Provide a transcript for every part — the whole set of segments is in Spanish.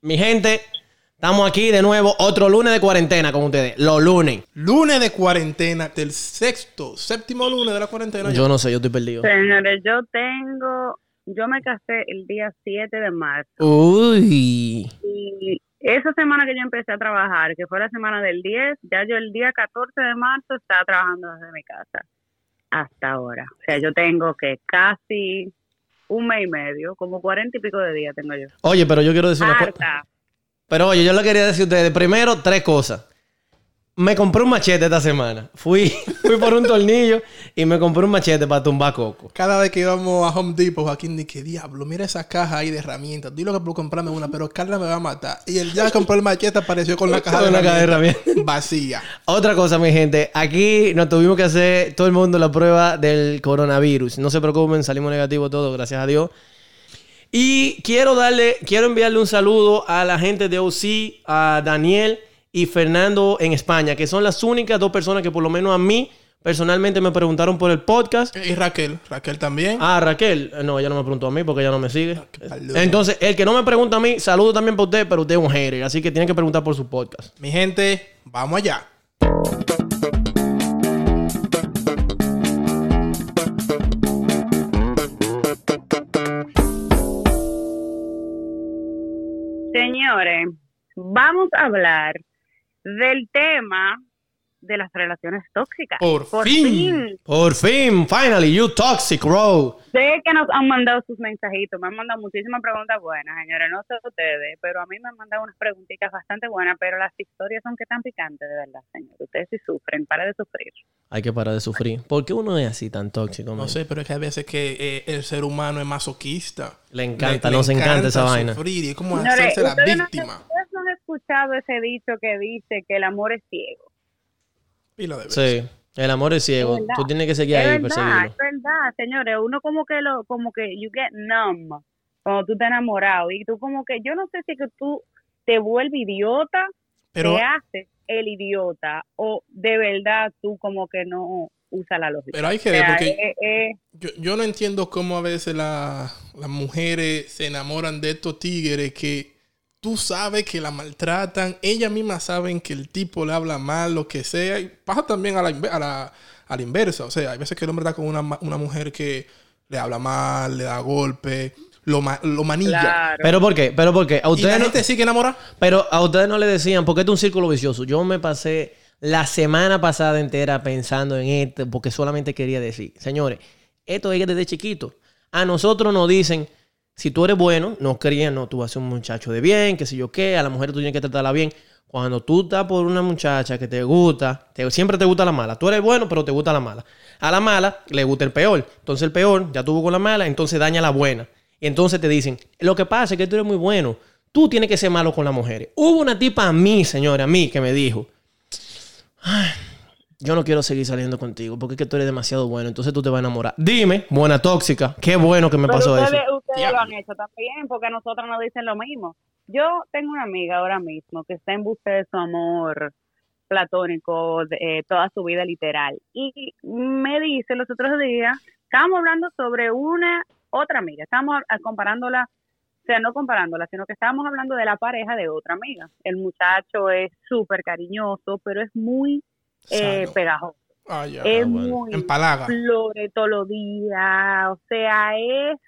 Mi gente, estamos aquí de nuevo, otro lunes de cuarentena con ustedes. Los lunes. Lunes de cuarentena, del sexto, séptimo lunes de la cuarentena. Yo no sé, yo estoy perdido. Señores, yo tengo, yo me casé el día 7 de marzo Uy. y esa semana que yo empecé a trabajar, que fue la semana del 10, ya yo el día 14 de marzo estaba trabajando desde mi casa hasta ahora. O sea, yo tengo que casi un mes y medio, como cuarenta y pico de días tengo yo. Oye, pero yo quiero decir una cosa. Pero oye, yo le quería decir a ustedes, primero, tres cosas. Me compré un machete esta semana. Fui, fui por un tornillo y me compré un machete para tumbar coco. Cada vez que íbamos a Home Depot, Joaquín dice, diablo, mira esa caja ahí de herramientas. Dilo que puedo comprarme una, pero Carla me va a matar. Y él ya compró el machete, apareció con la caja de caja herramientas. vacía. Otra cosa, mi gente. Aquí nos tuvimos que hacer todo el mundo la prueba del coronavirus. No se preocupen, salimos negativos todos, gracias a Dios. Y quiero darle, quiero enviarle un saludo a la gente de OC, a Daniel y Fernando en España, que son las únicas dos personas que por lo menos a mí personalmente me preguntaron por el podcast. Y Raquel, Raquel también. Ah, Raquel. Eh, No, ella no me preguntó a mí porque ella no me sigue. paloma. Entonces, el que no me pregunta a mí, saludo también para usted, pero usted es un hater. Así que tiene que preguntar por su podcast. Mi gente, vamos allá. Señores, vamos a hablar del tema de las relaciones tóxicas. Por fin. Por fin, finally, you toxic, bro. Sé que nos han mandado sus mensajitos, me han mandado muchísimas preguntas buenas, señores, no sé ustedes, pero a mí me han mandado unas preguntitas bastante buenas, pero las historias son que tan picantes, de verdad, señores. Ustedes sí sufren, para de sufrir. Hay que parar de sufrir. ¿Por qué uno es así tan tóxico? No sé, pero es que hay veces que eh, el ser humano es masoquista. Le encanta, nos encanta esa vaina. sufrir y es como Señores, hacerse la no, víctima. No han escuchado ese dicho que dice que el amor es ciego. Y lo debes. Sí, el amor es ciego. Es verdad. Tú tienes que seguir Es ahí verdad, perseguirlo. es verdad, señores. Uno como que lo, como que you get numb cuando tú estás enamorado y tú como que, yo no sé si es que tú te vuelves idiota, Pero te haces el idiota o de verdad tú como que no usas la lógica. Pero hay que O ver, sea, porque- eh, eh, yo, yo no entiendo cómo a veces la- las mujeres se enamoran de estos tigres que tú sabes que la maltratan, ellas mismas saben que el tipo le habla mal, lo que sea, y pasa también a la, inve- a la, a la inversa. O sea, hay veces que el hombre está con una, mujer que le habla mal, le da golpe, lo, ma- lo manilla. claro. ¿Pero por qué? ¿Pero por qué? A Y la ustedes no, gente sigue enamorada. pero a ustedes no le decían, porque esto es un círculo vicioso. Yo me pasé la semana pasada entera pensando en esto, porque solamente quería decir, señores, esto es que desde chiquito. A nosotros nos dicen, si tú eres bueno, no querían, no, tú vas a ser un muchacho de bien, que sé yo qué, a la mujer tú tienes que tratarla bien. Cuando tú estás por una muchacha que te gusta, te- siempre te gusta la mala. Tú eres bueno, pero te gusta la mala. A la mala le gusta el peor. Entonces el peor ya tuvo con la mala, entonces daña a la buena. Y entonces te dicen, lo que pasa es que tú eres muy bueno. Tú tienes que ser malo con las mujeres. Hubo una tipa a mí, señora, a mí, que me dijo, "Ay, yo no quiero seguir saliendo contigo porque es que tú eres demasiado bueno. Entonces tú te vas a enamorar. Dime, buena tóxica, qué bueno que me Pero pasó ustedes, eso. ustedes Diablo. lo han hecho también, porque nosotros nos dicen lo mismo. Yo tengo una amiga ahora mismo que está en busca de su amor platónico de, eh, toda su vida literal. Y me dice los otros días, estábamos hablando sobre una otra amiga, estábamos comparándola, o sea, no comparándola, sino que estábamos hablando de la pareja de otra amiga. El muchacho es súper cariñoso, pero es muy eh, pegajoso. Ah, es bueno. muy Empalaga. flores todos los días, o sea, es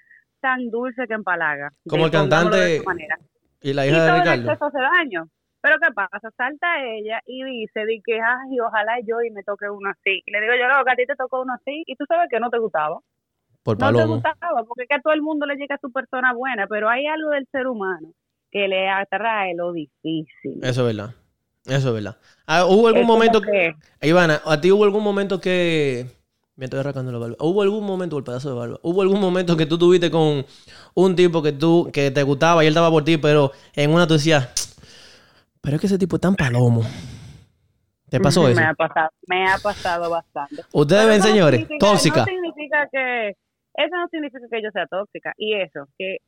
tan dulce que empalaga. Como el de cantante manera. Y la hija de Ricardo. hace daño. Pero ¿qué pasa? Salta ella y dice de que, ay, ojalá yo y me toque uno así. Y le digo yo, no, que a ti te tocó uno así y tú sabes que no te gustaba. Por No te gustaba, porque es que a todo el mundo le llega su persona buena, pero hay algo del ser humano que le atrae lo difícil. Eso es verdad. Eso es verdad. Ah, ¿Hubo algún momento que- Ivana, ¿a ti hubo algún momento que... Me estoy arrancando la barba. ¿Hubo algún momento, el pedazo de barba? ¿Hubo algún momento que tú tuviste con un tipo que tú que te gustaba y él estaba por ti, pero en una tú decías, pero es que ese tipo es tan palomo? ¿Te pasó eso? Me ha pasado, me ha pasado bastante. Ustedes ven, no señores, tóxica. No significa que, eso no significa que yo sea tóxica. Y eso, que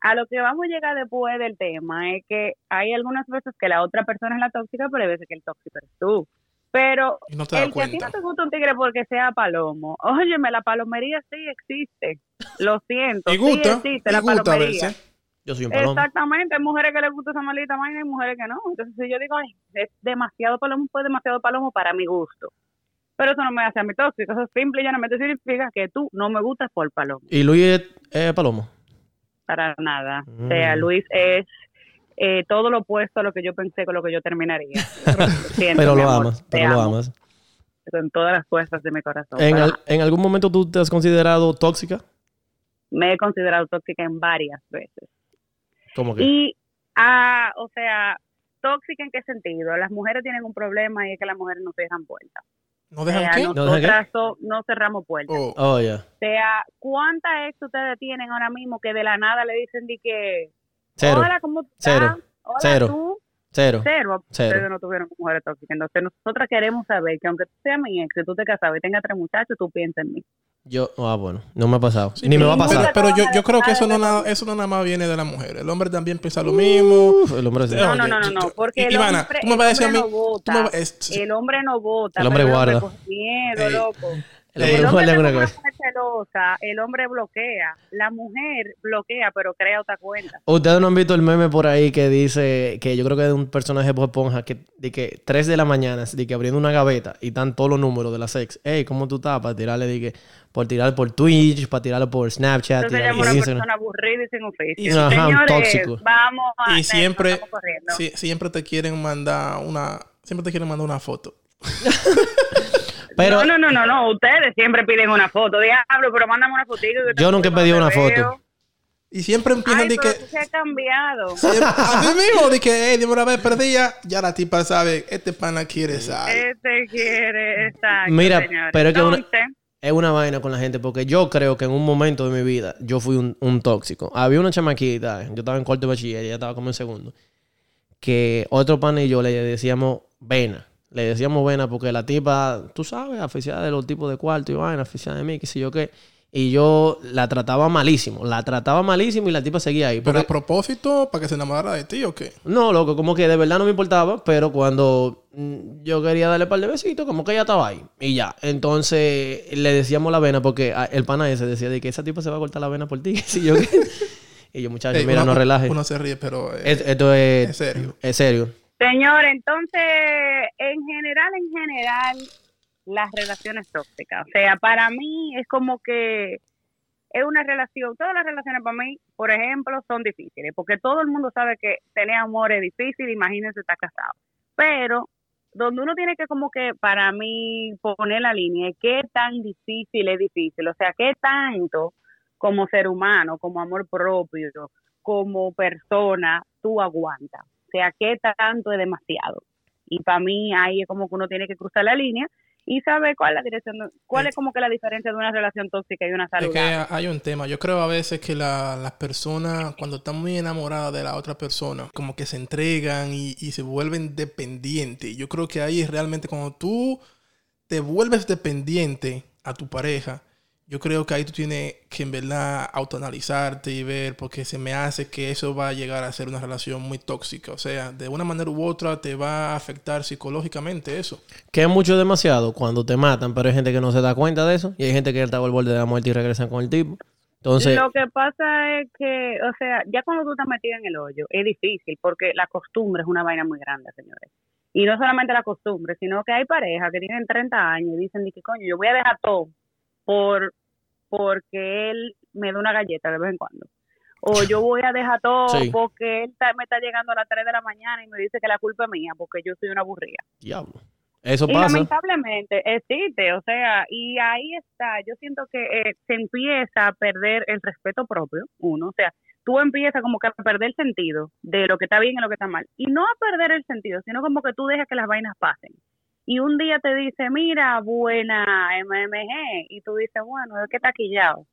a lo que vamos a llegar después del tema es que hay algunas veces que la otra persona es la tóxica, pero hay veces que el tóxico eres tú. Pero Y no el que a ti no te gusta un tigre porque sea palomo, óyeme, la palomería sí existe. Lo siento, Y gusta, sí existe y la gusta a palomería. veces. Yo soy un palomo. Exactamente, hay mujeres que les gusta esa maldita vaina y hay mujeres que no. Entonces, si yo digo, ay, es demasiado palomo, pues demasiado palomo para mi gusto. Pero eso no me hace a mí tóxico. Eso simple y llanamente significa que tú no me gustas por palomo. ¿Y Luis es eh, palomo? Para nada. O sea, Mm. Luis es eh, todo lo opuesto a lo que yo pensé con lo que yo terminaría. Siento, Pero lo amor, amas, pero lo amas. Con todas las fuerzas de mi corazón. ¿En, Pero al- ¿En algún momento tú te has considerado tóxica? Me he considerado tóxica en varias veces. ¿Cómo que? Y, ah, o sea, tóxica en qué sentido? Las mujeres tienen un problema y es que las mujeres no cierran puertas. ¿No dejan sea, qué? ¿No nosotras cerramos puertas. Oh, Oh, ya. O sea, ¿cuántas ex ustedes tienen ahora mismo que de la nada le dicen de que, Cero. hola, ¿cómo estás? Cero. Hola, Cero. tú. Cero. Cero. Cero. Ustedes no tuvieron mujeres tóxicas. Entonces, nosotras queremos saber que aunque tú seas mi ex, si tú te casabas y tengas tres muchachos, tú piensas en mí. Yo, ah, bueno, no me ha pasado. sí, Ni me va a pasar. Pero, pero yo, yo creo que eso no, Nada eso no nada más viene de la mujer. El hombre también piensa lo mismo. Uf, el hombre No, no, no, no, porque el Ivana, hombre, tú me el vas a decir a hombre mí- no vota. tú me es- El hombre no vota. El hombre guarda. miedo, loco. El El hombre hombre guarda es una celosa, el hombre bloquea, la mujer bloquea, pero crea otra cuenta. Ustedes no han visto el meme por ahí que dice que yo creo que es de un personaje de Esponja que de que 3 de la mañana, de que abriendo una gaveta y están todos los números de la sex. Ey, ¿cómo tú estás? Para tirarle de que por tirar por Twitch, para tirarle por Snapchat, Entonces tirar llama por una persona aburrida y sin oficio. Y- Ajá, Señores, tóxico. vamos a... Y siempre, sí, siempre te quieren mandar una, siempre te quieren mandar una foto. Pero no, no, no, no, no, ustedes siempre piden una foto. Diablo, pero mándame una fotito. Yo nunca he pedido una foto. Y siempre empiezan de que, se ha cambiado. siempre- así mismo, de que, hey, dime una vez perdida, ya la tipa sabe, este pana quiere saber. Este quiere exacto, Mira, señores. pero es que una- es una vaina con la gente porque yo creo que en un momento de mi vida yo fui un, un tóxico. Había una chamaquita, yo estaba en cuarto de bachiller ella estaba como en segundo, que otro pana y yo le decíamos vena. Le decíamos vena porque la tipa, tú sabes, aficionada de los tipos de cuarto y vaina, aficionada de mí, qué sé yo qué. Y yo la trataba malísimo, la trataba malísimo y la tipa seguía ahí. Pero a propósito, para que se enamorara de ti o qué? no, loco, como que de verdad no me importaba, pero cuando mm, yo quería darle un par de besitos, como que ella estaba ahí. Y ya. Entonces le decíamos la vena porque ah, el pana ese decía de que esa tipa se va a cortar la vena por ti. qué sé yo qué. y yo, muchacho, Ey, mira, uno- no relaje. Uno se ríe, pero eh, Es- esto es, es serio. es serio. Señor, entonces, en general, en general, las relaciones tóxicas. O sea, para mí es como que es una relación, todas las relaciones para mí, por ejemplo, son difíciles, porque todo el mundo sabe que tener amor es difícil, imagínense estar casado. Pero donde uno tiene que como que, para mí, poner la línea, qué tan difícil es difícil, o sea, qué tanto como ser humano, como amor propio, como persona, tú aguantas. Sea, qué tanto es demasiado. Y para mí ahí es como que uno tiene que cruzar la línea y saber cuál es la dirección, cuál es como que la diferencia de una relación tóxica y una Es que saludable. hay un tema. Yo creo a veces que la- las personas, cuando están muy enamoradas de la otra persona, como que se entregan y, y se vuelven dependientes. Yo creo que ahí es realmente cuando tú te vuelves dependiente a tu pareja. Yo creo que ahí tú tienes que en verdad autoanalizarte y ver, porque se me hace que eso va a llegar a ser una relación muy tóxica. O sea, de una manera u otra te va a afectar psicológicamente eso. Que es mucho demasiado cuando te matan, pero hay gente que no se da cuenta de eso. Y hay gente que está al borde de la muerte y regresan con el tipo. Entonces, Lo que pasa es que, o sea, ya cuando tú estás metido en el hoyo, es difícil porque la costumbre es una vaina muy grande, señores. Y no solamente la costumbre, sino que hay parejas que tienen 30 años y dicen, que coño, yo voy a dejar todo por porque él me da una galleta de vez en cuando. O yo voy a dejar todo Sí. porque él está- me está llegando a las 3 de la mañana y me dice que la culpa es mía porque yo soy una aburrida. diablo. Eso Y pasa. lamentablemente existe, o sea, y ahí está, yo siento que eh, se empieza a perder el respeto propio, uno, o sea, tú empiezas como que a perder el sentido de lo que está bien y lo que está mal, y no a perder el sentido, sino como que tú dejas que las vainas pasen. Y un día te dice, mira, buena MMG, y tú dices, bueno, es que está quillado.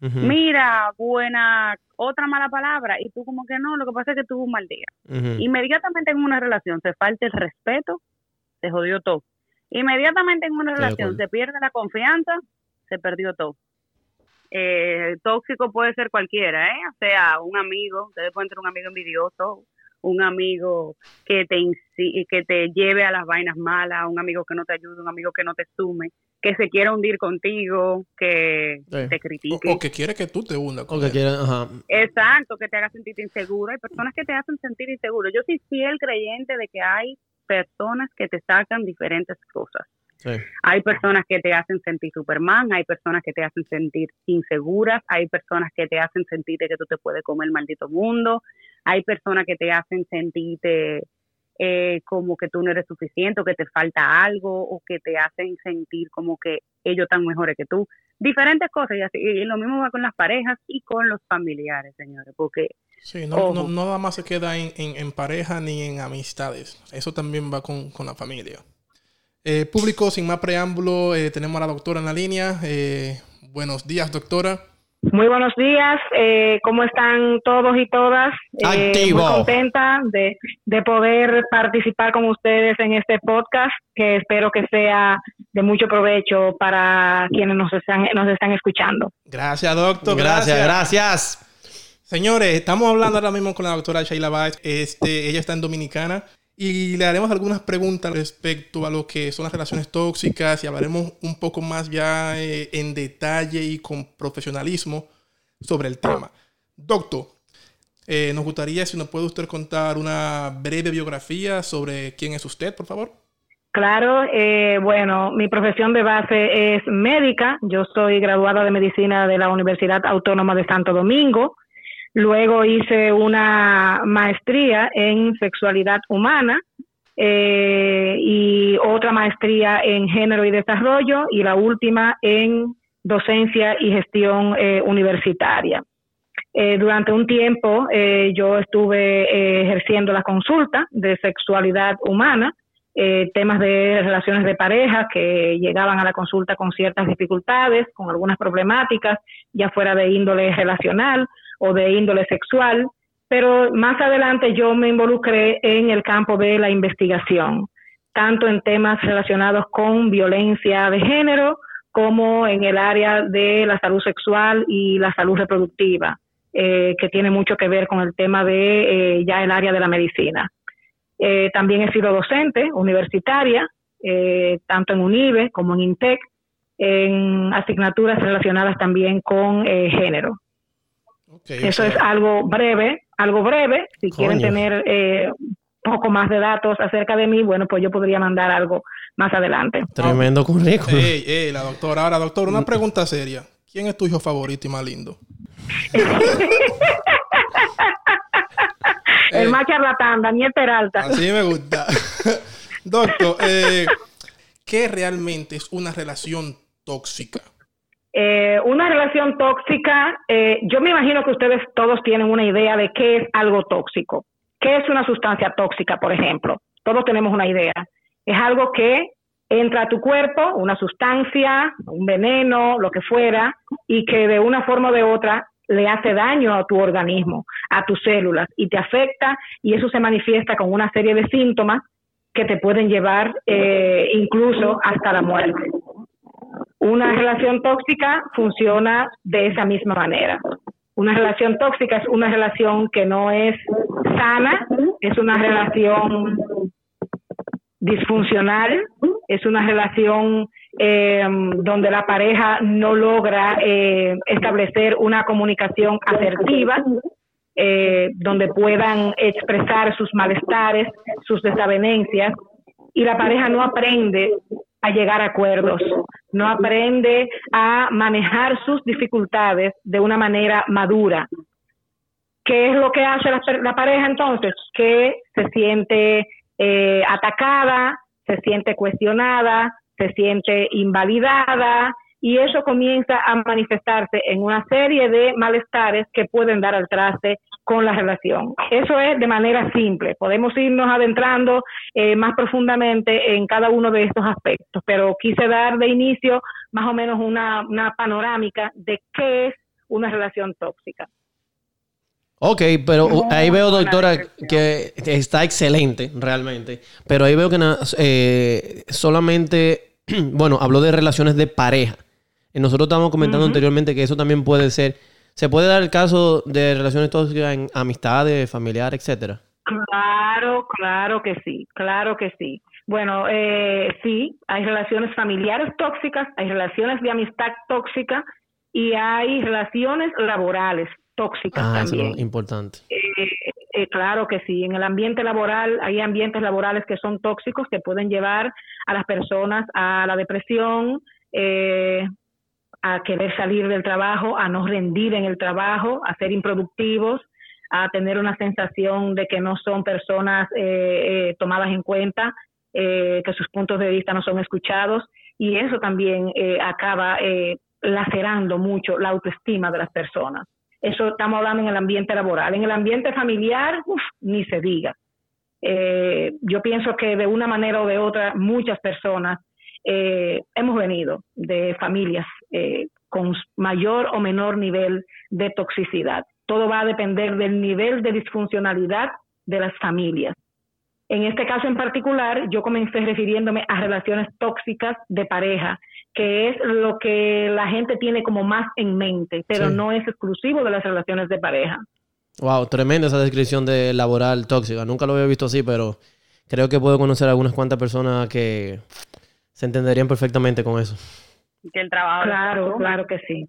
Mira, buena, otra mala palabra, y tú como que no, lo que pasa es que tuvo un mal día. Inmediatamente en una relación se falta el respeto, se jodió todo. Inmediatamente en una relación se pierde la confianza, se perdió todo. Eh, tóxico puede ser cualquiera, ¿eh? O sea, un amigo, ustedes pueden tener un amigo envidioso, un amigo que te que te lleve a las vainas malas, un amigo que no te ayude, un amigo que no te sume. que se quiera hundir contigo, que te critique. O, que quiere que tú te hundas. o que quiere, ajá. Exacto, que te haga sentir inseguro. Hay personas que te hacen sentir inseguro. Yo soy fiel creyente de que hay personas que te sacan diferentes cosas. Hay personas que te hacen sentir Superman, hay personas que te hacen sentir inseguras, hay personas que te hacen sentir que tú te puedes comer el maldito mundo, hay personas que te hacen sentirte eh, como que tú no eres suficiente o que te falta algo o que te hacen sentir como que ellos están mejores que tú. Diferentes cosas y, así, y lo mismo va con las parejas y con los familiares, señores, porque... Sí, no, no, nada más se queda en, en, pareja ni en amistades, eso también va con, con la familia. Eh, público, sin más preámbulo, eh, tenemos a la doctora en la línea. Eh, buenos días, doctora. Muy buenos días, ¿cómo están todos y todas? Activo. muy contenta de, de, poder participar con ustedes en este podcast, que espero que sea de mucho provecho para quienes nos están, nos están escuchando. Gracias, doctor. Gracias, gracias. Señores, estamos hablando ahora mismo con la doctora Sheila Baez. Este, ella está en Dominicana y le haremos algunas preguntas respecto a lo que son las relaciones tóxicas y hablaremos un poco más ya eh, en detalle y con profesionalismo sobre el tema. Doctor, eh, nos gustaría si nos puede usted contar una breve biografía sobre quién es usted, por favor. Claro, eh, bueno, mi profesión de base es médica. Yo soy graduada de medicina de la Universidad Autónoma de Santo Domingo. Luego hice una maestría en sexualidad humana eh, y otra maestría en género y desarrollo y la última en docencia y gestión eh, universitaria. Eh, durante un tiempo yo estuve ejerciendo la consulta de sexualidad humana, temas de relaciones de pareja que llegaban a la consulta con ciertas dificultades, con algunas problemáticas, ya fuera de índole relacional o de índole sexual, pero más adelante yo me involucré en el campo de la investigación, tanto en temas relacionados con violencia de género como en el área de la salud sexual y la salud reproductiva, eh, que tiene mucho que ver con el tema de eh, ya el área de la medicina. Eh, también he sido docente universitaria, tanto en UNIBE como en INTEC, en asignaturas relacionadas también con género. Eso es algo breve, algo breve. Si quieren tener eh, un poco más de datos acerca de mí, bueno, pues yo podría mandar algo más adelante. Tremendo currículum. Ey, ey, la doctora. Ahora, doctor, una pregunta seria. ¿Quién es tu hijo favorito y más lindo? El más charlatán, Daniel Peralta. Así me gusta. doctor, eh, ¿qué realmente es una relación tóxica? Eh, una relación tóxica, eh, yo me imagino que ustedes todos tienen una idea de qué es algo tóxico. ¿Qué es una sustancia tóxica, por ejemplo? Todos tenemos una idea. Es algo que entra a tu cuerpo, una sustancia, un veneno, lo que fuera, y que de una forma o de otra le hace daño a tu organismo, a tus células, y te afecta, y eso se manifiesta con una serie de síntomas que te pueden llevar eh, incluso hasta la muerte. Una relación tóxica funciona de esa misma manera. Una relación tóxica es una relación que no es sana, es una relación disfuncional, es una relación eh, donde la pareja no logra eh, establecer una comunicación asertiva, eh, donde puedan expresar sus malestares, sus desavenencias, y la pareja no aprende a llegar a acuerdos, no aprende a manejar sus dificultades de una manera madura. ¿Qué es lo que hace la, pareja entonces? Que se siente eh, atacada, se siente cuestionada, se siente invalidada y eso comienza a manifestarse en una serie de malestares que pueden dar al traste con la relación. Eso es de manera simple. Podemos irnos adentrando eh, más profundamente en cada uno de estos aspectos, pero quise dar de inicio más o menos una, una panorámica de qué es una relación tóxica. Ok, pero ahí veo, doctora, que está excelente, realmente. Pero ahí veo que eh, solamente, bueno, habló de relaciones de pareja. Nosotros estábamos comentando anteriormente que eso también puede ser ¿Se puede dar el caso de relaciones tóxicas en amistades, familiares, etcétera? Claro, claro que sí, claro que sí. Bueno, eh, sí, hay relaciones familiares tóxicas, hay relaciones de amistad tóxica y hay relaciones laborales tóxicas Ah, eso también. es importante. Eh, eh, claro que sí. En el ambiente laboral hay ambientes laborales que son tóxicos que pueden llevar a las personas a la depresión, eh, a querer salir del trabajo, a no rendir en el trabajo, a ser improductivos, a tener una sensación de que no son personas eh, eh, tomadas en cuenta, eh, que sus puntos de vista no son escuchados y eso también acaba lacerando mucho la autoestima de las personas. Eso estamos hablando en el ambiente laboral. En el ambiente familiar, uf, ni se diga. Yo pienso que de una manera o de otra muchas personas eh, hemos venido de familias eh, con mayor o menor nivel de toxicidad. Todo va a depender del nivel de disfuncionalidad de las familias. En este caso en particular, yo comencé refiriéndome a relaciones tóxicas de pareja, que es lo que la gente tiene como más en mente, pero Sí. no es exclusivo de las relaciones de pareja. Wow, tremenda esa descripción de laboral tóxica. Nunca lo había visto así, pero creo que puedo conocer a algunas cuantas personas que se entenderían perfectamente con eso. Que el trabajo. Claro, claro que sí.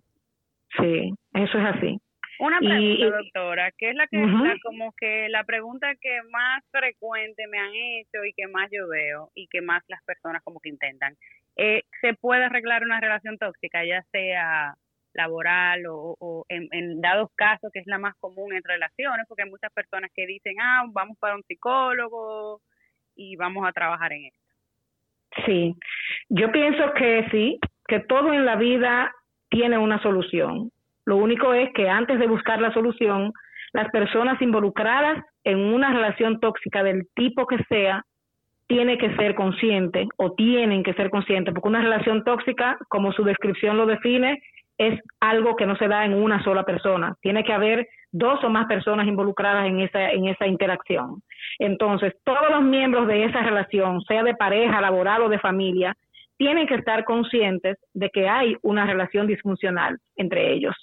Sí, eso es así. Una pregunta, y- doctora, que es la que Ujú. la- como que la pregunta que más frecuente me han hecho y que más yo veo y que más las personas como que intentan. Eh, ¿Se puede arreglar una relación tóxica, ya sea laboral o, o en, en dados casos, que es la más común en relaciones? Porque hay muchas personas que dicen, ah, vamos para un psicólogo y vamos a trabajar en esto. Sí, yo pienso que sí, que todo en la vida tiene una solución. Lo único es que antes de buscar la solución, las personas involucradas en una relación tóxica del tipo que sea, tiene que ser consciente o tienen que ser conscientes, porque una relación tóxica, como su descripción lo define, es algo que no se da en una sola persona. Tiene que haber dos o más personas involucradas en esa, en esa interacción. Entonces, todos los miembros de esa relación, sea de pareja, laboral o de familia, tienen que estar conscientes de que hay una relación disfuncional entre ellos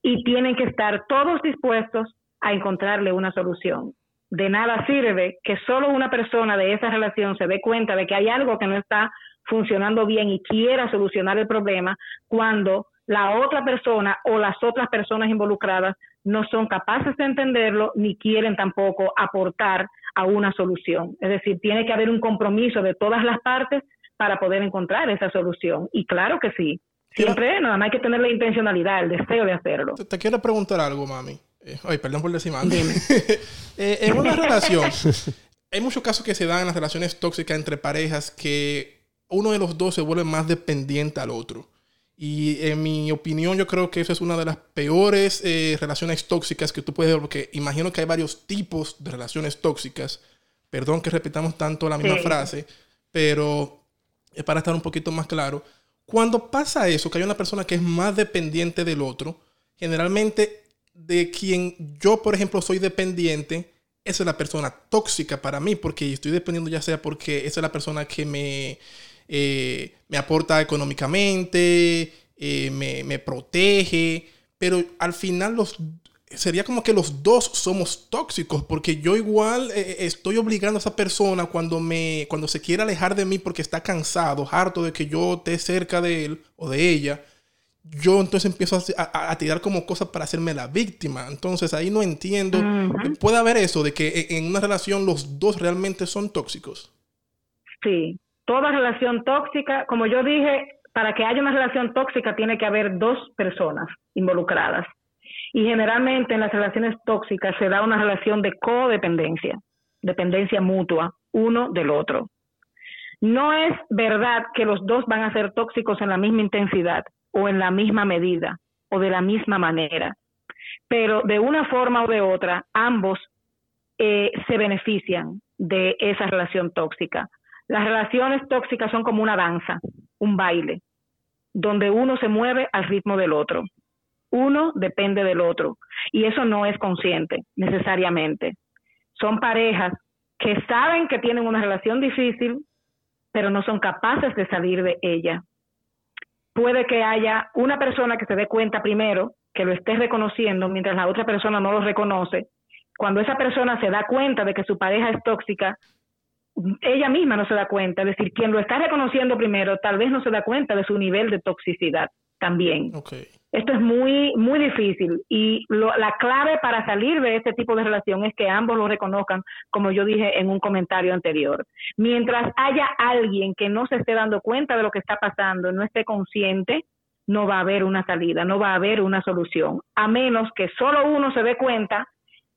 y tienen que estar todos dispuestos a encontrarle una solución. De nada sirve que solo una persona de esa relación se dé cuenta de que hay algo que no está funcionando bien y quiera solucionar el problema cuando la otra persona o las otras personas involucradas no son capaces de entenderlo ni quieren tampoco aportar a una solución. Es decir, tiene que haber un compromiso de todas las partes para poder encontrar esa solución. Y claro que sí, siempre nada más hay que tener la intencionalidad, el deseo de hacerlo. Te, te quiero preguntar algo, mami. Eh, ay, perdón por decir mami. Eh, en una relación, hay muchos casos que se dan en las relaciones tóxicas entre parejas que uno de los dos se vuelve más dependiente al otro. Y en mi opinión, yo creo que eso es una de las peores eh, relaciones tóxicas que tú puedes ver, porque imagino que hay varios tipos de relaciones tóxicas. Perdón que repitamos tanto la misma Sí. frase, pero es para estar un poquito más claro. Cuando pasa eso, que hay una persona que es más dependiente del otro, generalmente de quien yo, por ejemplo, soy dependiente, esa es la persona tóxica para mí, porque estoy dependiendo ya sea porque esa es la persona que me, eh, me aporta económicamente, eh, me, me protege, pero al final los sería como que los dos somos tóxicos, porque yo igual eh, estoy obligando a esa persona cuando me cuando se quiere alejar de mí porque está cansado, harto de que yo esté cerca de él o de ella, yo entonces empiezo a, a- a tirar como cosas para hacerme la víctima. Entonces ahí no entiendo. Ujú. Puede haber eso de que en- en una relación los dos realmente son tóxicos. Sí, toda relación tóxica, como yo dije, para que haya una relación tóxica tiene que haber dos personas involucradas. Y generalmente en las relaciones tóxicas se da una relación de codependencia, dependencia mutua, uno del otro. No es verdad que los dos van a ser tóxicos en la misma intensidad o en la misma medida o de la misma manera, pero de una forma o de otra ambos eh, se benefician de esa relación tóxica. Las relaciones tóxicas son como una danza, un baile, donde uno se mueve al ritmo del otro. Uno depende del otro. Y eso no es consciente necesariamente. Son parejas que saben que tienen una relación difícil, pero no son capaces de salir de ella. Puede que haya una persona que se dé cuenta primero, que lo esté reconociendo, mientras la otra persona no lo reconoce. Cuando esa persona se da cuenta de que su pareja es tóxica, ella misma no se da cuenta, es decir, quien lo está reconociendo primero tal vez no se da cuenta de su nivel de toxicidad también. Esto es muy, muy difícil y la clave para salir de este tipo de relación es que ambos lo reconozcan, como yo dije en un comentario anterior. Mientras haya alguien que no se esté dando cuenta de lo que está pasando, no esté consciente, no va a haber una salida, no va a haber una solución, a menos que solo uno se dé cuenta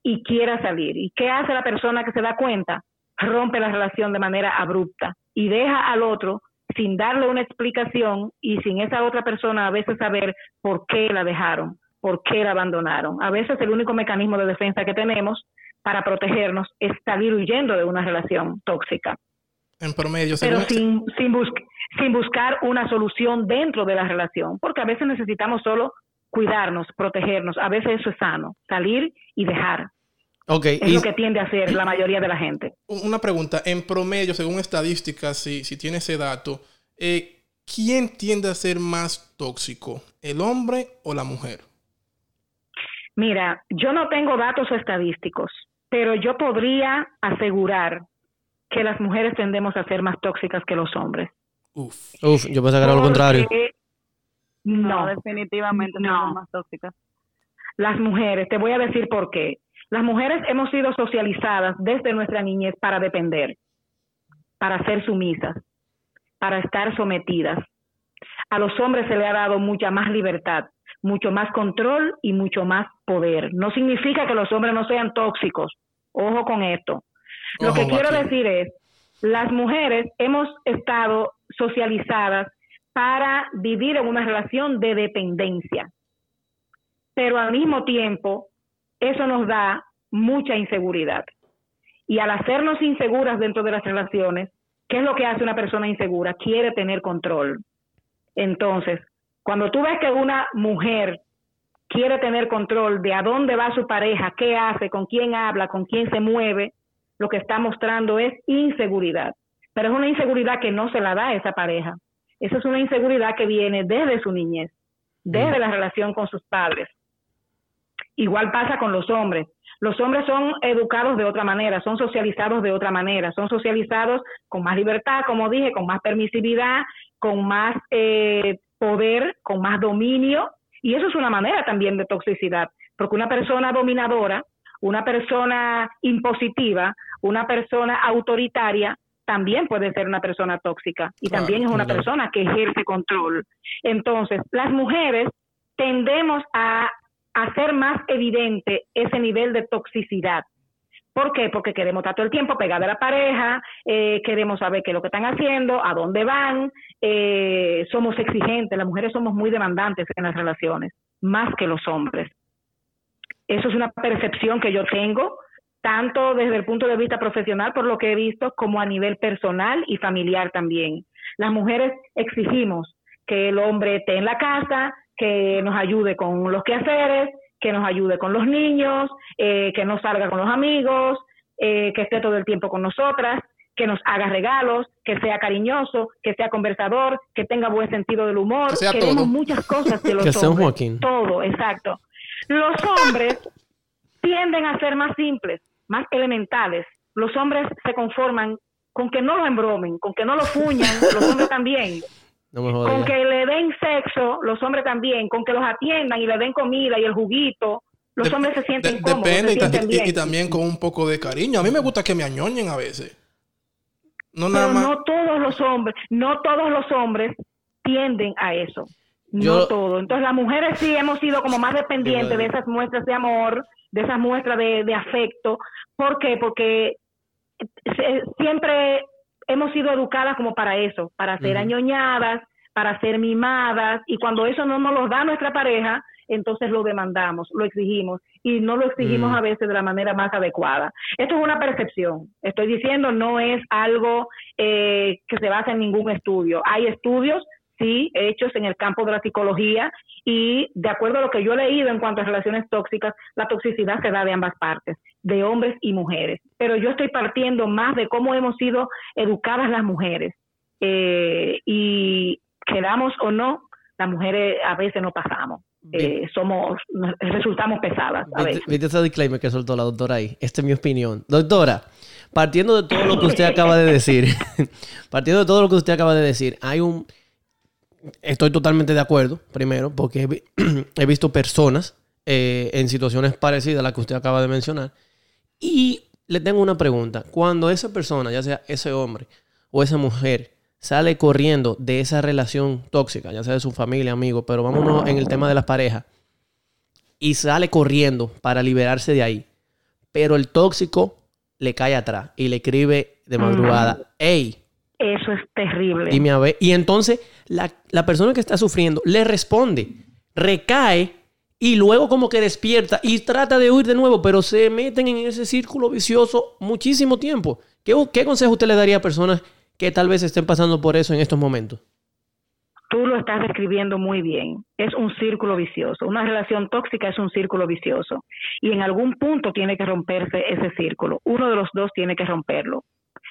y quiera salir. ¿Y qué hace la persona que se da cuenta? Rompe la relación de manera abrupta y deja al otro sin darle una explicación y sin esa otra persona a veces saber por qué la dejaron, por qué la abandonaron. A veces el único mecanismo de defensa que tenemos para protegernos es salir huyendo de una relación tóxica. En promedio, pero sin, sin, sin buscar una solución dentro de la relación, porque a veces necesitamos solo cuidarnos, protegernos. A veces eso es sano, salir y dejar. Okay, es lo que tiende a hacer la mayoría de la gente. Una pregunta, en promedio, según estadísticas, si, si tiene ese dato, eh, ¿quién tiende a ser más tóxico, el hombre o la mujer? Mira, yo no tengo datos estadísticos, pero yo podría asegurar que las mujeres tendemos a ser más tóxicas que los hombres. Uf, Uf yo pensaba que era lo contrario. No, definitivamente no. somos más tóxicas. Las mujeres, te voy a decir por qué. Las mujeres hemos sido socializadas desde nuestra niñez para depender, para ser sumisas, para estar sometidas. A los hombres se le ha dado mucha más libertad, mucho más control y mucho más poder. No significa que los hombres no sean tóxicos. Ojo con esto. Lo que quiero decir es, las mujeres hemos estado socializadas para vivir en una relación de dependencia. Pero al mismo tiempo eso nos da mucha inseguridad. Y al hacernos inseguras dentro de las relaciones, ¿qué es lo que hace una persona insegura? Quiere tener control. Entonces, cuando tú ves que una mujer quiere tener control de a dónde va su pareja, qué hace, con quién habla, con quién se mueve, lo que está mostrando es inseguridad. Pero es una inseguridad que no se la da a esa pareja. Esa es una inseguridad que viene desde su niñez, desde la relación con sus padres. Igual pasa con los hombres. Los hombres son educados de otra manera, son socializados de otra manera, son socializados con más libertad, como dije, con más permisividad, con más eh, poder, con más dominio. Y eso es una manera también de toxicidad, porque una persona dominadora, una persona impositiva, una persona autoritaria, también puede ser una persona tóxica y también es una persona que ejerce control. Entonces, las mujeres tendemos a hacer más evidente ese nivel de toxicidad. ¿Por qué? Porque queremos estar todo el tiempo pegada a la pareja, eh, queremos saber qué es lo que están haciendo, a dónde van, eh, somos exigentes, las mujeres somos muy demandantes en las relaciones, más que los hombres. Eso es una percepción que yo tengo, tanto desde el punto de vista profesional, por lo que he visto, como a nivel personal y familiar también. Las mujeres exigimos que el hombre esté en la casa, que nos ayude con los quehaceres, que nos ayude con los niños, eh, que no salga con los amigos, eh, que esté todo el tiempo con nosotras, que nos haga regalos, que sea cariñoso, que sea conversador, que tenga buen sentido del humor. Queremos muchas cosas de los que hombres. Joaquín. Todo, exacto. Los hombres tienden a ser más simples, más elementales. Los hombres se conforman con que no lo embromen, con que no lo fuñan, los hombres también con que le den sexo, los hombres también, con que los atiendan y le den comida y el juguito, los hombres se sienten cómodos. Depende y, también con un poco de cariño. A mí me gusta que me añoñen a veces. No, nada más. no todos los hombres, no todos los hombres tienden a eso. no todos. Entonces las mujeres sí hemos sido como más dependientes de esas muestras de amor, de esas muestras de, de afecto. ¿Por qué? Porque siempre hemos sido educadas como para eso, para ser añoñadas, para ser mimadas, y cuando eso no nos lo da nuestra pareja, entonces lo demandamos, lo exigimos, y no lo exigimos mm. a veces de la manera más adecuada. Esto es una percepción, estoy diciendo, no es algo eh, que se basa en ningún estudio. Hay estudios sí, hechos en el campo de la psicología y de acuerdo a lo que yo he leído en cuanto a relaciones tóxicas, la toxicidad se da de ambas partes, de hombres y mujeres. Pero yo estoy partiendo más de cómo hemos sido educadas las mujeres eh, y quedamos o no, las mujeres a veces no pasamos. Eh, somos, resultamos pesadas. ¿Viste ese disclaimer que soltó la doctora ahí? Esta es mi opinión. Doctora, partiendo de todo lo que usted acaba de decir, partiendo de todo lo que usted acaba de decir, hay un... Estoy totalmente de acuerdo, primero, porque he, vi- he visto personas eh, en situaciones parecidas a las que usted acaba de mencionar. Y le tengo una pregunta. Cuando esa persona, ya sea ese hombre o esa mujer, sale corriendo de esa relación tóxica, ya sea de su familia, amigo, pero vámonos en el tema de las parejas, y sale corriendo para liberarse de ahí, pero el tóxico le cae atrás y le escribe de madrugada, hey, Eso es terrible. ver. Y entonces la, la persona que está sufriendo le responde, recae y luego como que despierta y trata de huir de nuevo, pero se meten en ese círculo vicioso muchísimo tiempo. ¿Qué, consejo usted le daría a personas que tal vez estén pasando por eso en estos momentos? Tú lo estás describiendo muy bien. Es un círculo vicioso. Una relación tóxica es un círculo vicioso. Y en algún punto tiene que romperse ese círculo. Uno de los dos tiene que romperlo.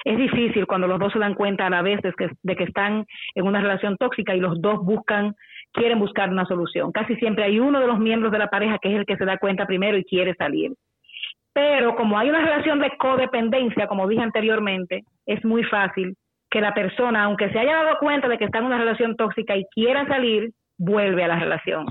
Es difícil cuando los dos se dan cuenta a la vez de que están en una relación tóxica y los dos buscan, quieren buscar una solución. Casi siempre hay uno de los miembros de la pareja que es el que se da cuenta primero y quiere salir. Pero como hay una relación de codependencia, como dije anteriormente, es muy fácil que la persona, aunque se haya dado cuenta de que está en una relación tóxica y quiera salir, vuelve a la relación.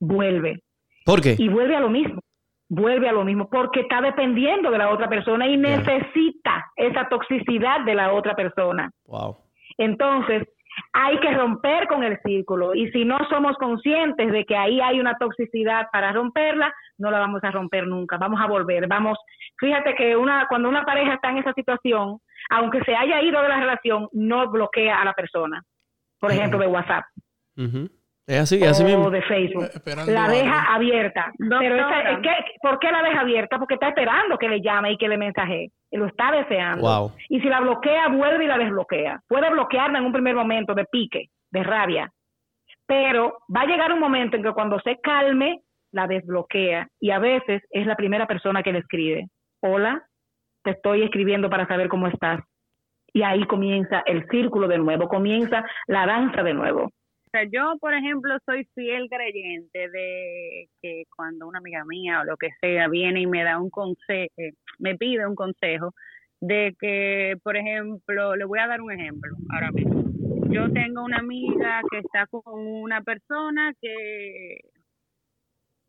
Vuelve. ¿Por qué? Y vuelve a lo mismo. Vuelve a lo mismo porque está dependiendo de la otra persona y necesita esa toxicidad de la otra persona. Wow. Entonces, hay que romper con el círculo. Y si no somos conscientes de que ahí hay una toxicidad para romperla, no la vamos a romper nunca, vamos a volver, vamos, fíjate que una cuando una pareja está en esa situación, aunque se haya ido de la relación, no bloquea a la persona. Por ejemplo, de WhatsApp. Es así, es así mismo. de Facebook. Eh, esperando La algo. deja abierta. Pero esa- Doctora. ¿qué- ¿por qué la deja abierta? Porque está esperando que le llame y que le mensaje. Y lo está deseando. Wow. Y si la bloquea, vuelve y la desbloquea. Puede bloquearla en un primer momento de pique, de rabia. Pero va a llegar un momento en que cuando se calme, la desbloquea. Y a veces es la primera persona que le escribe. Hola, te estoy escribiendo para saber cómo estás. Y ahí comienza el círculo de nuevo, comienza la danza de nuevo. O sea, yo, por ejemplo, soy fiel creyente de que cuando una amiga mía o lo que sea viene y me da un consejo, me pide un consejo, de que, por ejemplo, le voy a dar un ejemplo ahora mismo. Yo tengo una amiga que está con una persona que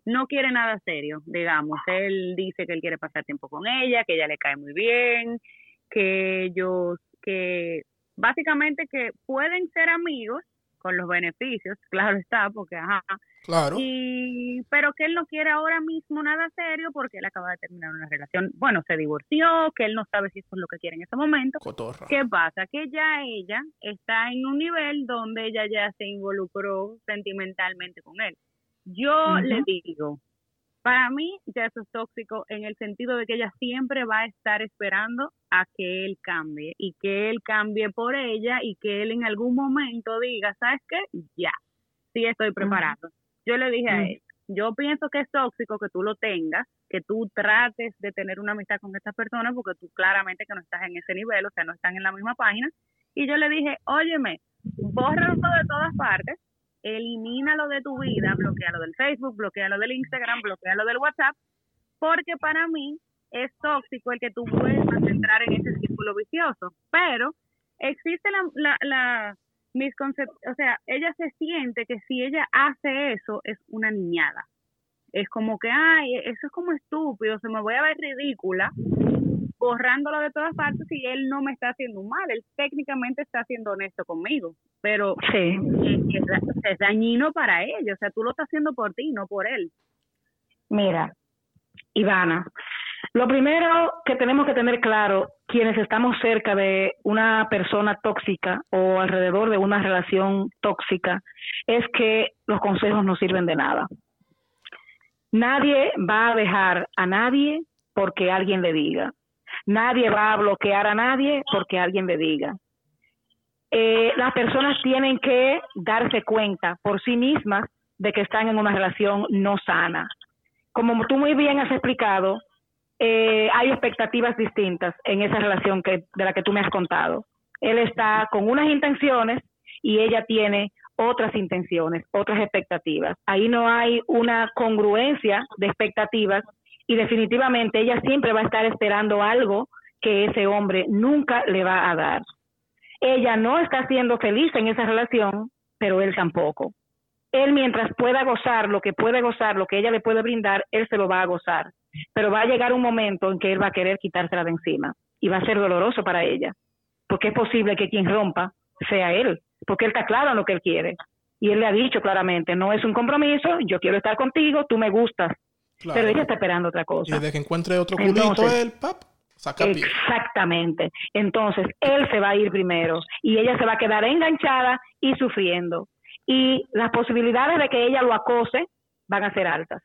no quiere nada serio, digamos. Él dice que él quiere pasar tiempo con ella, que ella le cae muy bien, que ellos, que básicamente que pueden ser amigos con los beneficios, claro está, porque ajá, Claro. y pero que él no quiere ahora mismo nada serio porque él acaba de terminar una relación, bueno, se divorció, que él no sabe si eso es lo que quiere en ese momento. Cotorra. ¿Qué pasa? Que ya ella está en un nivel donde ella ya se involucró sentimentalmente con él. Yo le digo, para mí ya eso es tóxico en el sentido de que ella siempre va a estar esperando a que él cambie y que él cambie por ella y que él en algún momento diga, ¿sabes qué? Ya, sí estoy preparado. Yo le dije a él, yo pienso que es tóxico que tú lo tengas, que tú trates de tener una amistad con estas personas porque tú claramente que no estás en ese nivel, o sea, no están en la misma página. Y yo le dije, óyeme, bórralo de todas partes, elimínalo de tu vida, bloquealo del Facebook, bloquealo del Instagram, bloquealo del WhatsApp, porque para mí es tóxico el que tú vuelvas a entrar en ese círculo vicioso. Pero existe la, la, la misconcep- o sea, ella se siente que si ella hace eso es una niñada. Es como que, ay, eso es como estúpido, se me voy a ver ridícula borrándolo de todas partes y él no me está haciendo mal, él técnicamente está siendo honesto conmigo, pero Sí. es dañino para ella, o sea, tú lo estás haciendo por ti, no por él. Mira, Ivana, lo primero que tenemos que tener claro, quienes estamos cerca de una persona tóxica o alrededor de una relación tóxica, es que los consejos no sirven de nada. Nadie va a dejar a nadie porque alguien le diga. Nadie va a bloquear a nadie porque alguien le diga. Eh, las personas tienen que darse cuenta por sí mismas de que están en una relación no sana como tú muy bien has explicado, eh, hay expectativas distintas en esa relación que, de la que tú me has contado. Él está con unas intenciones y ella tiene otras intenciones, otras expectativas. Ahí no hay una congruencia de expectativas y definitivamente ella siempre va a estar esperando algo que ese hombre nunca le va a dar. Ella no está siendo feliz en esa relación, pero él tampoco. Él mientras pueda gozar lo que puede gozar, lo que ella le puede brindar, él se lo va a gozar. Pero va a llegar un momento en que él va a querer quitársela de encima y va a ser doloroso para ella, porque es posible que quien rompa sea él, porque él está claro en lo que él quiere. Y él le ha dicho claramente, no es un compromiso, yo quiero estar contigo, tú me gustas, pero ella está esperando otra cosa. Y desde que encuentre otro culito, él, pap, saca pie. Exactamente. Entonces, él se va a ir primero y ella se va a quedar enganchada y sufriendo. Y las posibilidades de que ella lo acose van a ser altas.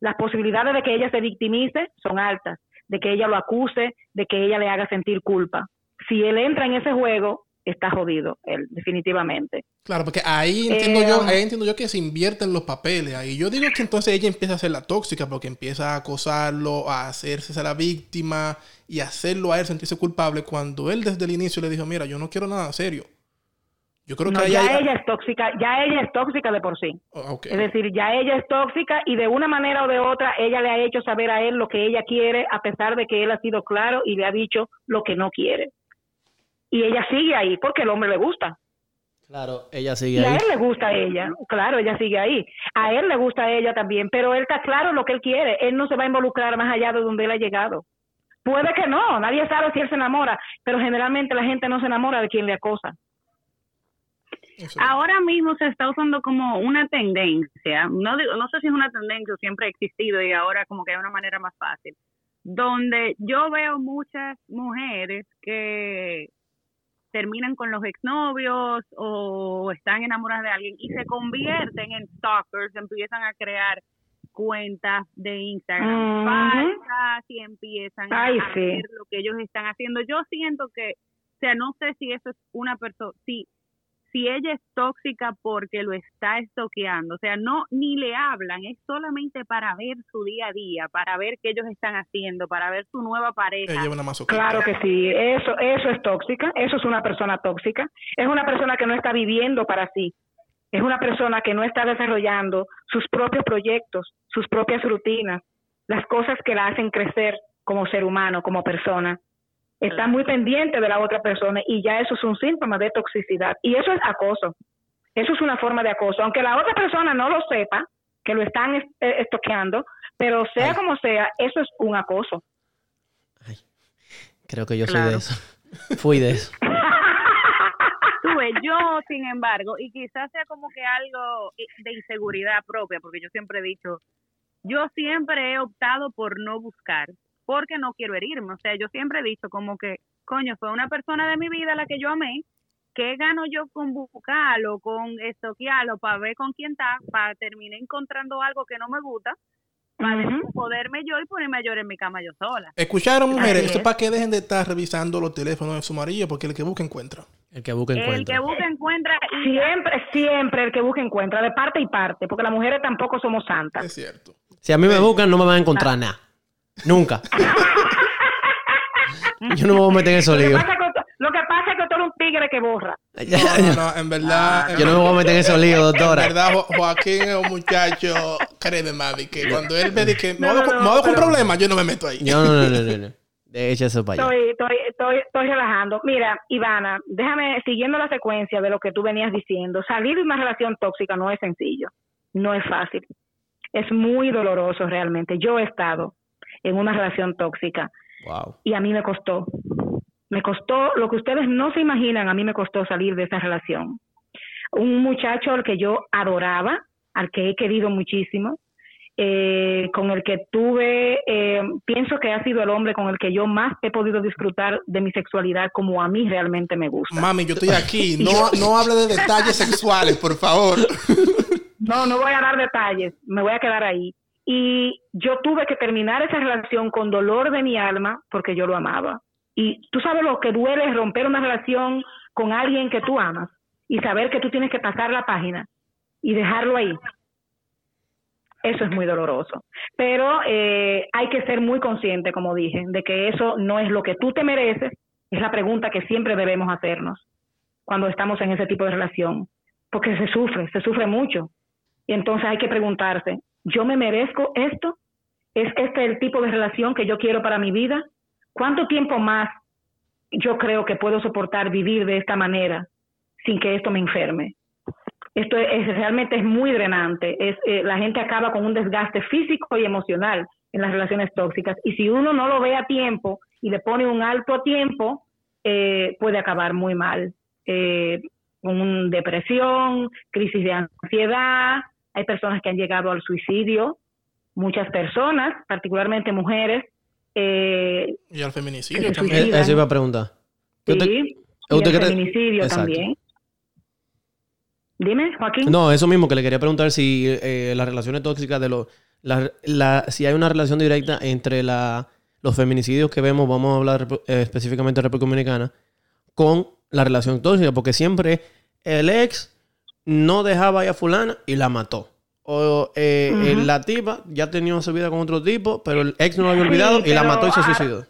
Las posibilidades de que ella se victimice son altas, de que ella lo acuse, de que ella le haga sentir culpa. Si él entra en ese juego, está jodido, él, definitivamente. Claro, porque ahí entiendo yo, eh, ahí entiendo yo que se invierten los papeles. Ahí yo digo que entonces ella empieza a ser la tóxica porque empieza a acosarlo, a hacerse a la víctima y hacerlo a él sentirse culpable cuando él desde el inicio le dijo, mira, yo no quiero nada serio. Yo creo que ya ella... es tóxica, ya ella es tóxica de por sí. Oh, es decir, ya ella es tóxica y de una manera o de otra ella le ha hecho saber a él lo que ella quiere a pesar de que él ha sido claro y le ha dicho lo que no quiere y ella sigue ahí porque el hombre le gusta. Claro, ella sigue ahí. A él le gusta a ella, claro, ella sigue ahí. A él le gusta a ella también, pero él está claro lo que él quiere. Él no se va a involucrar más allá de donde él ha llegado. Puede que no, nadie sabe si él se enamora, pero generalmente la gente no se enamora de quien le acosa. Ahora mismo se está usando como una tendencia, no digo, no sé si es una tendencia o siempre ha existido y ahora como que hay una manera más fácil, donde yo veo muchas mujeres que terminan con los exnovios o están enamoradas de alguien y se convierten en stalkers, empiezan a crear cuentas de Instagram falsas y empiezan a hacer lo que ellos están haciendo. Yo siento que, o sea, no sé si eso es una persona, si si ella es tóxica porque lo está estoqueando, o sea, no ni le hablan, es solamente para ver su día a día, para ver qué ellos están haciendo, para ver su nueva pareja. claro que sí, eso eso es tóxica, eso es una persona tóxica, es una persona que no está viviendo para sí. Es una persona que no está desarrollando sus propios proyectos, sus propias rutinas, las cosas que la hacen crecer como ser humano, como persona está muy pendiente de la otra persona y ya eso es un síntoma de toxicidad. Y eso es acoso. Eso es una forma de acoso. Aunque la otra persona no lo sepa, que lo están eh, estoqueando, pero sea como sea, eso es un acoso. creo que yo soy de eso. Fui de eso. Tuve, yo, sin embargo, y quizás sea como que algo de inseguridad propia, porque yo siempre he dicho, yo siempre he optado por no buscar porque no quiero herirme. O sea, yo siempre he dicho como que, coño, fue una persona de mi vida la que yo amé, ¿qué gano yo con buscarlo, con estoquearlo, para ver con quién está, para terminar encontrando algo que no me gusta? Para poderme yo y ponerme a llorar en mi cama yo sola. Escucharon, mujeres, esto es para que dejen de estar revisando los teléfonos de su marido, porque el que busca encuentra. El que busca encuentra. El que busca encuentra. Siempre, siempre el que busca encuentra, de parte y parte, porque las mujeres tampoco somos santas. Es cierto. Si a mí me buscan, no me van a encontrar nada. Nunca. Yo no me voy a meter en esos líos. Lo que pasa es que tú eres un tigre que borra. No, no, en verdad. yo no me voy a meter en esos líos, doctora. En verdad, Joaquín es un muchacho, créeme, mami, que cuando él me dice que me no, con problemas, yo no me meto ahí. No, no, no, no. no. De hecho, eso para estoy, estoy, estoy, estoy relajando. Mira, Ivana, déjame, siguiendo la secuencia de lo que tú venías diciendo, salir de una relación tóxica no es sencillo, no es fácil. Es muy doloroso realmente. Yo he estado en una relación tóxica. Y a mí me costó. Me costó lo que ustedes no se imaginan, a mí me costó salir de esa relación. Un muchacho al que yo adoraba, al que he querido muchísimo, eh, con el que tuve, eh, pienso que ha sido el hombre con el que yo más he podido disfrutar de mi sexualidad como a mí realmente me gusta. Mami, yo estoy aquí, no, no hable de detalles sexuales, por favor. No, no voy a dar detalles, me voy a quedar ahí. Y yo tuve que terminar esa relación con dolor de mi alma porque yo lo amaba. Y tú sabes lo que duele romper una relación con alguien que tú amas y saber que tú tienes que pasar la página y dejarlo ahí. Eso es muy doloroso. Pero eh, hay que ser muy consciente, como dije, de que eso no es lo que tú te mereces. Es la pregunta que siempre debemos hacernos cuando estamos en ese tipo de relación. Porque se sufre, se sufre mucho. Y entonces hay que preguntarse, ¿yo me merezco esto? ¿Es este el tipo de relación que yo quiero para mi vida? ¿Cuánto tiempo más yo creo que puedo soportar vivir de esta manera sin que esto me enferme? Esto es, realmente es muy drenante. Eh, la gente acaba con un desgaste físico y emocional en las relaciones tóxicas. Y si uno no lo ve a tiempo y le pone un alto a tiempo, eh, puede acabar muy mal. Eh, con depresión, crisis de ansiedad. Hay personas que han llegado al suicidio. Muchas personas, particularmente mujeres. Eh, y al feminicidio también. Eso iba a preguntar. Sí, y al feminicidio también. Dime, Joaquín. No, eso mismo que le quería preguntar si eh, las relaciones tóxicas de los... La, si hay una relación directa entre la, los feminicidios que vemos, vamos a hablar eh, específicamente de República Dominicana, con la relación tóxica, porque siempre el ex no dejaba a fulana y la mató. O eh, la tipa ya tenía su vida con otro tipo, pero el ex no lo había olvidado y la mató y se suicidó.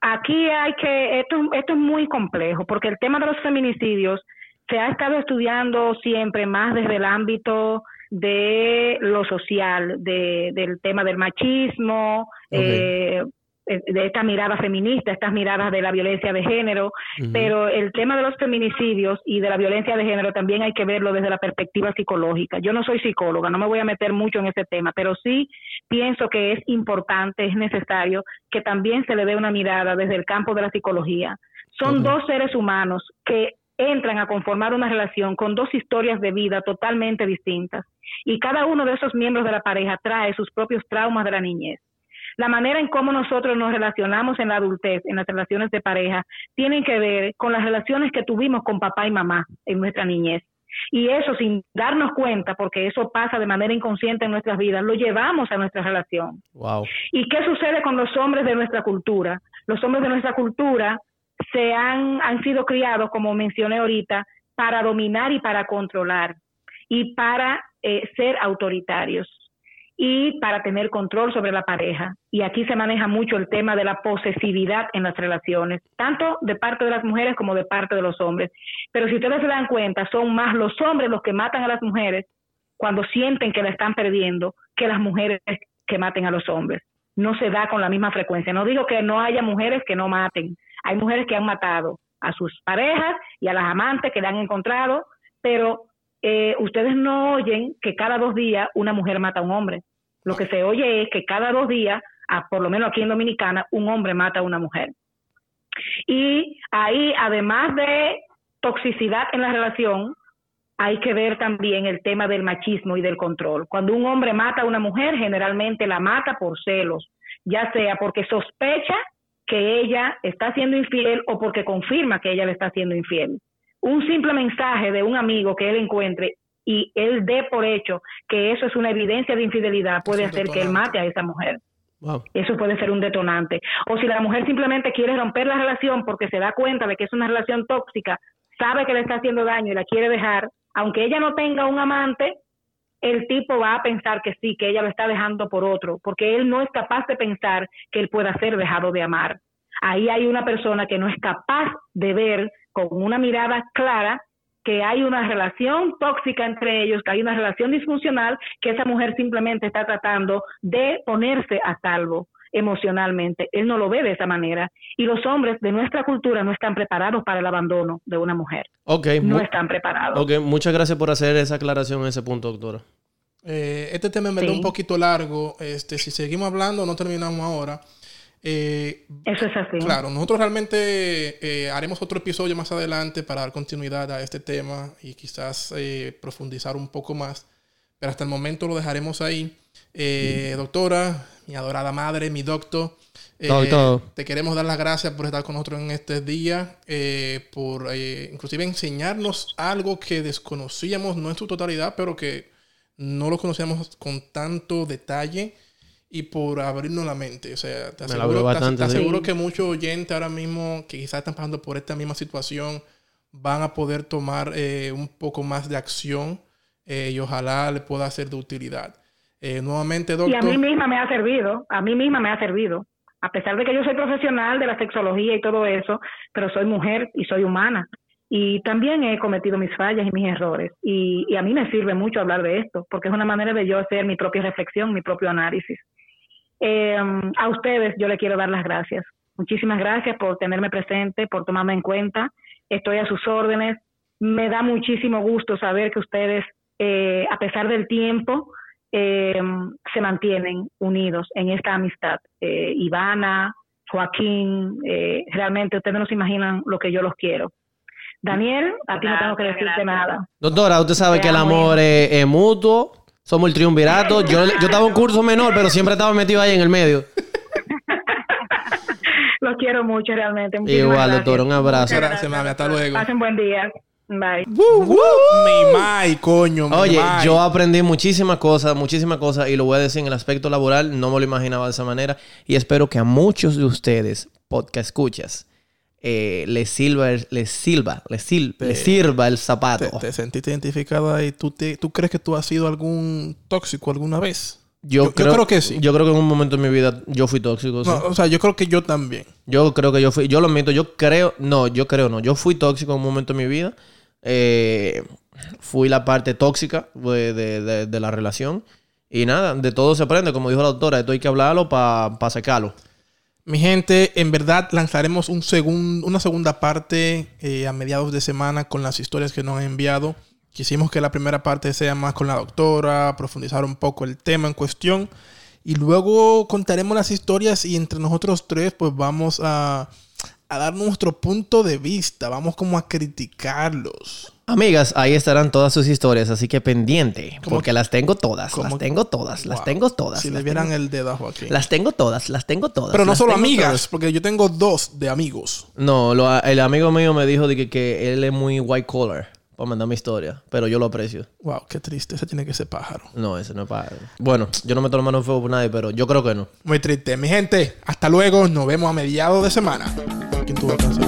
Aquí hay que, esto, esto es muy complejo, porque el tema de los feminicidios se ha estado estudiando siempre más desde el ámbito de lo social, de, del tema del machismo, eh, eh, de esta mirada feminista, estas miradas de la violencia de género, pero el tema de los feminicidios y de la violencia de género también hay que verlo desde la perspectiva psicológica. Yo no soy psicóloga, no me voy a meter mucho en ese tema, pero sí pienso que es importante, es necesario que también se le dé una mirada desde el campo de la psicología. Son dos seres humanos que entran a conformar una relación con dos historias de vida totalmente distintas y cada uno de esos miembros de la pareja trae sus propios traumas de la niñez la manera en cómo nosotros nos relacionamos en la adultez, en las relaciones de pareja, tienen que ver con las relaciones que tuvimos con papá y mamá en nuestra niñez. Y eso sin darnos cuenta, porque eso pasa de manera inconsciente en nuestras vidas, lo llevamos a nuestra relación. Wow. ¿Y qué sucede con los hombres de nuestra cultura? Los hombres de nuestra cultura se han, han sido criados, como mencioné ahorita, para dominar y para controlar y para eh, ser autoritarios y para tener control sobre la pareja. Y aquí se maneja mucho el tema de la posesividad en las relaciones, tanto de parte de las mujeres como de parte de los hombres. Pero si ustedes se dan cuenta, son más los hombres los que matan a las mujeres cuando sienten que la están perdiendo que las mujeres que maten a los hombres. No se da con la misma frecuencia. No digo que no haya mujeres que no maten. Hay mujeres que han matado a sus parejas y a las amantes que le han encontrado, pero eh, ustedes no oyen que cada dos días una mujer mata a un hombre. Lo que se oye es que cada dos días, por lo menos aquí en Dominicana, un hombre mata a una mujer. Y ahí, además de toxicidad en la relación, hay que ver también el tema del machismo y del control. Cuando un hombre mata a una mujer, generalmente la mata por celos, ya sea porque sospecha que ella está siendo infiel o porque confirma que ella le está siendo infiel un simple mensaje de un amigo que él encuentre y él dé por hecho que eso es una evidencia de infidelidad, puede hacer que él mate a esa mujer. Eso puede ser un detonante. O si la mujer simplemente quiere romper la relación porque se da cuenta de que es una relación tóxica, sabe que le está haciendo daño y la quiere dejar, aunque ella no tenga un amante, el tipo va a pensar que sí, que ella lo está dejando por otro, porque él no es capaz de pensar que él pueda ser dejado de amar. Ahí hay una persona que no es capaz de ver con una mirada clara que hay una relación tóxica entre ellos, que hay una relación disfuncional, que esa mujer simplemente está tratando de ponerse a salvo emocionalmente. Él no lo ve de esa manera. Y los hombres de nuestra cultura no están preparados para el abandono de una mujer. Ok. No están preparados. Ok, muchas gracias por hacer esa aclaración en ese punto, doctora. Eh, este tema me da un poquito largo. Este, si seguimos hablando, no terminamos ahora. Eh, Eso es así. Claro, nosotros realmente eh, haremos otro episodio más adelante para dar continuidad a este tema y quizás eh, profundizar un poco más. Pero hasta el momento lo dejaremos ahí. doctora, mi adorada madre, mi doctor. Te queremos dar las gracias por estar con nosotros en este día, por inclusive enseñarnos algo que desconocíamos, no en su totalidad, pero que no lo conocíamos con tanto detalle y por abrirnos la mente. O sea, te aseguro, que muchos oyentes ahora mismo que quizás están pasando por esta misma situación van a poder tomar eh, un poco más de acción eh, y ojalá le pueda ser de utilidad. Eh, nuevamente, doctor. Y a mí misma me ha servido, a mí misma me ha servido. A pesar de que yo soy profesional de la sexología y todo eso, pero soy mujer y soy humana. Y también he cometido mis fallas y mis errores. Y, y a mí me sirve mucho hablar de esto, porque es una manera de yo hacer mi propia reflexión, mi propio análisis. Eh, a ustedes yo le quiero dar las gracias. Muchísimas gracias por tenerme presente, por tomarme en cuenta. Estoy a sus órdenes. Me da muchísimo gusto saber que ustedes, eh, a pesar del tiempo, eh, se mantienen unidos en esta amistad. Eh, Ivana, Joaquín, eh, realmente ustedes no se imaginan lo que yo los quiero. Daniel, a ti no tengo que decirte gracias. nada. Doctora, usted sabe Te que el amo, amor es, es mutuo. Somos el triunvirato. Yo, yo estaba en un curso menor, pero siempre estaba metido ahí en el medio. Los quiero mucho realmente. Muchísimas Igual, gracias. doctora, un abrazo. Gracias, mami. Hasta luego. Pasen buen día. Bye. Mi mai, coño. mi Oye, mai. yo aprendí muchísimas cosas, muchísimas cosas, y lo voy a decir en el aspecto laboral, no me lo imaginaba de esa manera, y espero que a muchos de ustedes, podcast escuchas, eh, les sirva, el- les sirva, les, sil- les sirva el zapato. ¿Te, te sentiste identificado ahí? ¿Tú, te, ¿Tú crees que tú has sido algún tóxico alguna vez? Yo, yo- yo creo que sí. Yo creo que en un momento en mi vida yo fui tóxico. sí. No, o sea, yo creo que yo también. Yo creo que yo fui, yo lo admito, yo creo, no, yo creo no, yo fui tóxico en un momento de mi vida. Eh, fui la parte tóxica de, de- de- de la relación. Y nada, de todo se aprende, como dijo la doctora, esto hay que hablarlo para sacarlo. Mi gente, en verdad lanzaremos un una segunda parte eh, a mediados de semana con las historias que nos han enviado. Quisimos que la primera parte sea más con la doctora, profundizar un poco el tema en cuestión. Y luego contaremos las historias y entre nosotros tres pues vamos a, a dar nuestro punto de vista. Vamos como a criticarlos. Amigas, ahí estarán todas sus historias, así que pendiente, ¿Cómo- porque las tengo todas, cómo- las tengo todas, las tengo todas. Si le vieran tengo- el dedo a Joaquín. Las tengo todas, las tengo todas. Pero no solo amigas, todas. porque yo tengo dos de amigos. No, lo- el amigo mío me dijo de que, que él es muy white collar para mandar mi historia, pero yo lo aprecio. Wow, qué triste. Ese tiene que ser pájaro. No, ese no es para... Bueno, yo no me tomo mano en fuego por nadie, pero yo creo que no. Muy triste. Mi gente, hasta luego. Nos vemos a mediados de semana. ¿Quién tuvo cáncer?